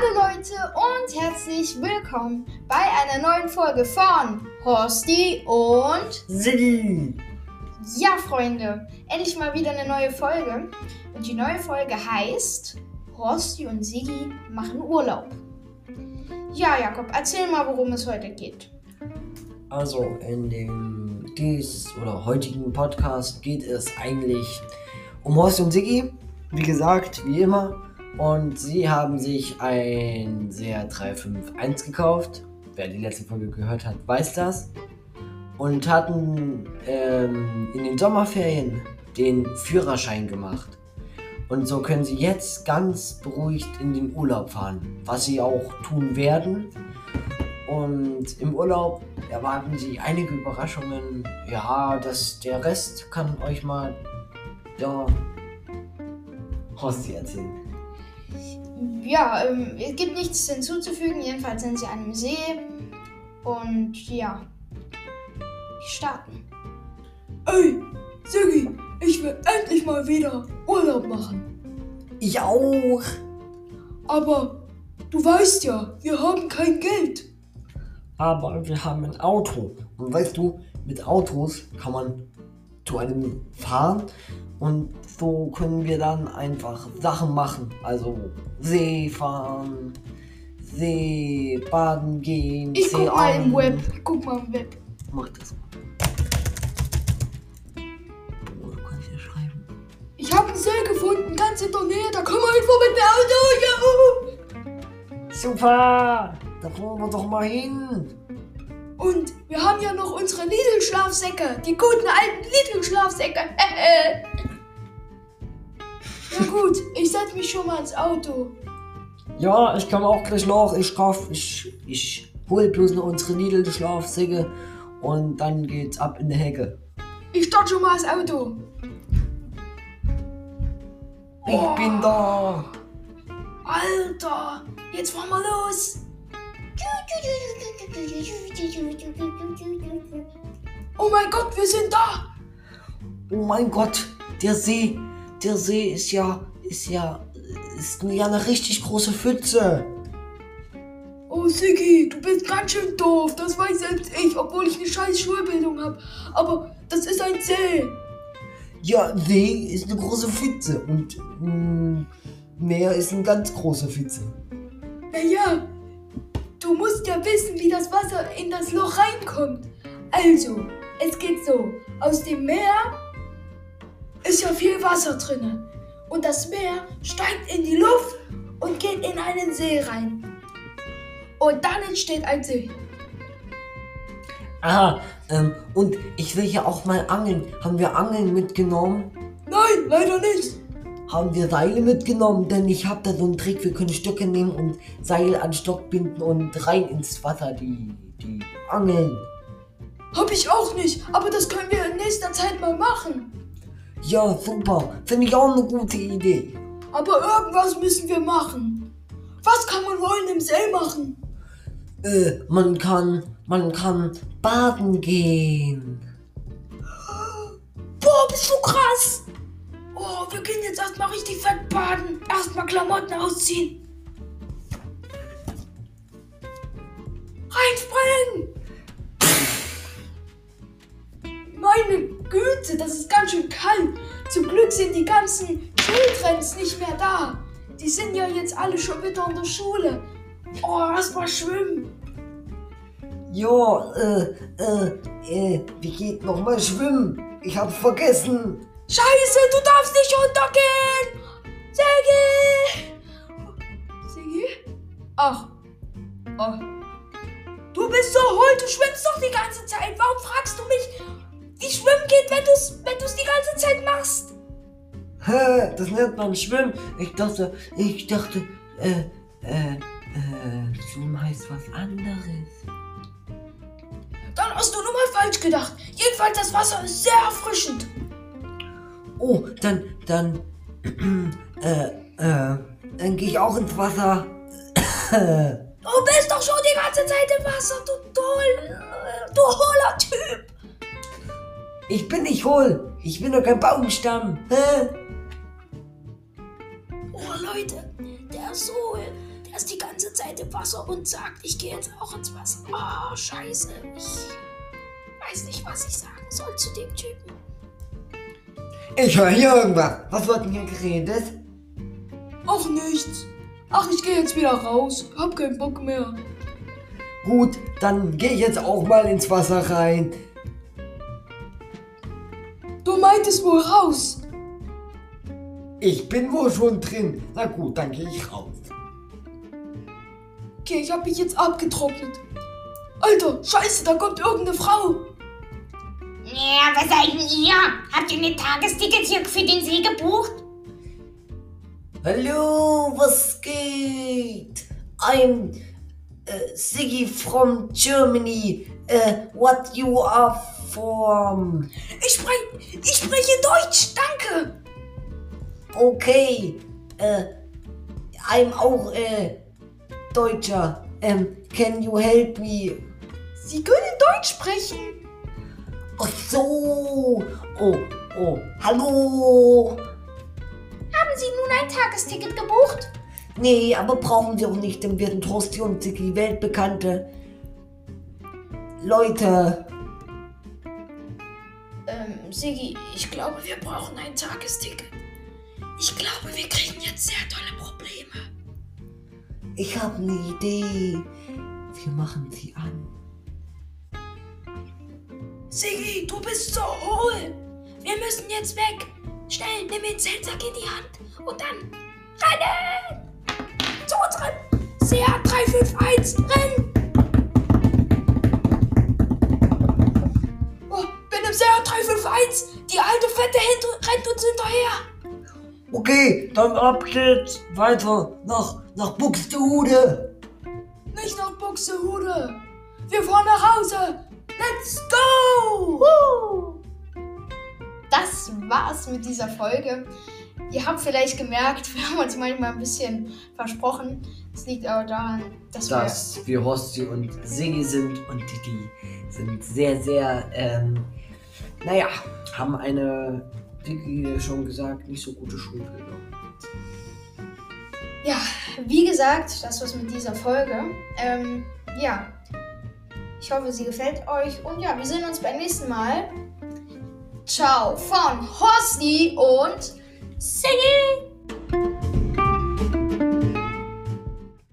Hallo Leute und herzlich willkommen bei einer neuen Folge von Horsti und Silly. Ja, Freunde, endlich mal wieder eine neue Folge. Und die neue Folge heißt Horsti und Siggi machen Urlaub. Ja, Jakob, erzähl mal, worum es heute geht. Also in dem dies oder heutigen Podcast geht es eigentlich um Horst und Siggi. Wie gesagt, wie immer. Und sie haben sich ein sehr 351 gekauft. Wer die letzte Folge gehört hat, weiß das. Und hatten ähm, in den Sommerferien den Führerschein gemacht. Und so können sie jetzt ganz beruhigt in den Urlaub fahren, was sie auch tun werden. Und im Urlaub erwarten sie einige Überraschungen. Ja, das, der Rest kann euch mal der Horsti erzählen. Ja, ähm, es gibt nichts hinzuzufügen. Jedenfalls sind sie an einem See. Und ja, starten. Ey, Siggi, ich will endlich mal wieder Urlaub machen. Ich auch. Aber du weißt ja, wir haben kein Geld. Aber wir haben ein Auto. Und weißt du, mit Autos kann man zu einem fahren und so können wir dann einfach Sachen machen. Also See fahren, See baden gehen. Ich See guck mal im. Web. Ich guck mal im Web. Mach das mal. Boah, du kannst ja schreiben. Ich habe einen See gefunden, ganz in der Nähe. Da kommen wir einfach mit dem Auto. Ja. Super! Da fahren wir doch mal hin. Und wir haben ja noch unsere Lidl-Schlafsäcke. Die guten alten Lidl-Schlafsäcke. ja gut, ich setz mich schon mal ins Auto. Ja, ich komme auch gleich noch. Ich kauf, ich, ich hol bloß noch unsere Lidl-Schlafsäcke und dann geht's ab in die Hecke. Ich starte schon mal das Auto. Ich Oh. bin da. Alter, jetzt fahren wir los. Oh mein Gott, wir sind da. Oh mein Gott, der See, der See ist ja, ist ja, ist ja eine richtig große Pfütze. Oh Siggi, du bist ganz schön doof. Das weiß selbst ich, obwohl ich eine scheiß Schulbildung habe. Aber das ist ein See. Ja, See ist eine große Pfütze und mm, Meer ist eine ganz große Pfütze. Naja, du musst ja wissen, wie das Wasser in das Loch reinkommt. Also, es geht so. Aus dem Meer ist ja viel Wasser drin. Und das Meer steigt in die Luft und geht in einen See rein. Und dann entsteht ein See. Aha, ähm, und ich will ja auch mal angeln. Haben wir Angeln mitgenommen? Nein, leider nicht. Haben wir Seile mitgenommen? Denn ich habe da so einen Trick. Wir können Stöcke nehmen und Seil an Stock binden und rein ins Wasser die, die angeln. Hab ich auch nicht. Aber das können wir in nächster Zeit mal machen. Ja, super. Finde ich auch eine gute Idee. Aber irgendwas müssen wir machen. Was kann man wohl im See machen? Äh, man kann, man kann baden gehen. Boah, bist du krass! Oh, wir gehen jetzt erstmal richtig fett baden. Erstmal Klamotten ausziehen. Reinspringen! Güte, das ist ganz schön kalt. Zum Glück sind die ganzen Schultrends nicht mehr da. Die sind ja jetzt alle schon wieder in der Schule. Oh, erstmal schwimmen. Ja, äh, äh, äh, wie geht nochmal schwimmen? Ich hab's vergessen. Scheiße, du darfst nicht runtergehen! Sigi! Sigi? Ach. Oh. Du bist so hohl, du schwimmst doch die ganze Zeit. Warum fragst du mich, wie schwimmen geht, wenn du es wenn du's die ganze Zeit machst? Hä, das nennt man Schwimmen. Ich dachte, ich dachte, äh, äh, äh, Schwimmen heißt was anderes. Dann hast du nur mal falsch gedacht. Jedenfalls, das Wasser ist sehr erfrischend. Oh, dann, dann, äh, äh, dann gehe ich auch ins Wasser. Du bist doch schon die ganze Zeit im Wasser, du toll, du hohler Typ. Ich bin nicht hohl. Ich bin doch kein Baumstamm. Hä? Oh Leute, der ist so, der ist die ganze Zeit im Wasser und sagt, ich gehe jetzt auch ins Wasser. Ah, scheiße. Ich weiß nicht, was ich sagen soll zu dem Typen. Ich höre hier irgendwas. Was wird denn hier geredet? Ach, nichts. Ach, ich gehe jetzt wieder raus. Hab keinen Bock mehr. Gut, dann gehe ich jetzt auch mal ins Wasser rein. Meintest wohl raus. Ich bin wohl schon drin. Na gut, dann gehe ich raus. Okay, ich hab mich jetzt abgetrocknet. Alter, scheiße, da kommt irgendeine Frau. Ja, was seid denn ihr? Habt ihr eine Tagesticket hier für den See gebucht? Hallo, was geht? I'm uh, Siggy from Germany. Uh, what you are from? Ich spreche ich spreche Deutsch, danke. Okay, uh, I'm auch Deutscher. Um, can you help me? Sie können Deutsch sprechen. Ach so. Oh, oh, hallo. Haben Sie nun ein Tagesticket gebucht? Nee, aber brauchen Sie auch nicht, denn wir sind Horsti und Ziggy, weltbekannte Leute. Ähm, Sigi, ich glaube, wir brauchen ein Tagesticket. Ich glaube, wir kriegen jetzt sehr tolle Probleme. Ich habe eine Idee. Wir machen sie an. Sigi, du bist so hohl. Wir müssen jetzt weg. Schnell, nimm den Zeltsack in die Hand und dann rennen. Zu unserem CA 351, rennen. Oh, bin im CA 351. Die alte Fette rennt uns hinterher. Okay, dann ab geht's weiter nach, nach Buxtehude. Nicht nach Buxtehude. Wir fahren nach Hause. Let's go. Das war's mit dieser Folge. Ihr habt vielleicht gemerkt, wir haben uns manchmal ein bisschen versprochen. Es liegt aber daran, dass Dass wir Horsti und Siggi sind und die sind sehr, sehr, ähm, naja, haben eine, wie schon gesagt, nicht so gute Schulbildung. wir, ja, wie gesagt, das war's mit dieser Folge. Ähm, ja, ich hoffe, sie gefällt euch. Und ja, wir sehen uns beim nächsten Mal. Ciao von Horsti und Siggy!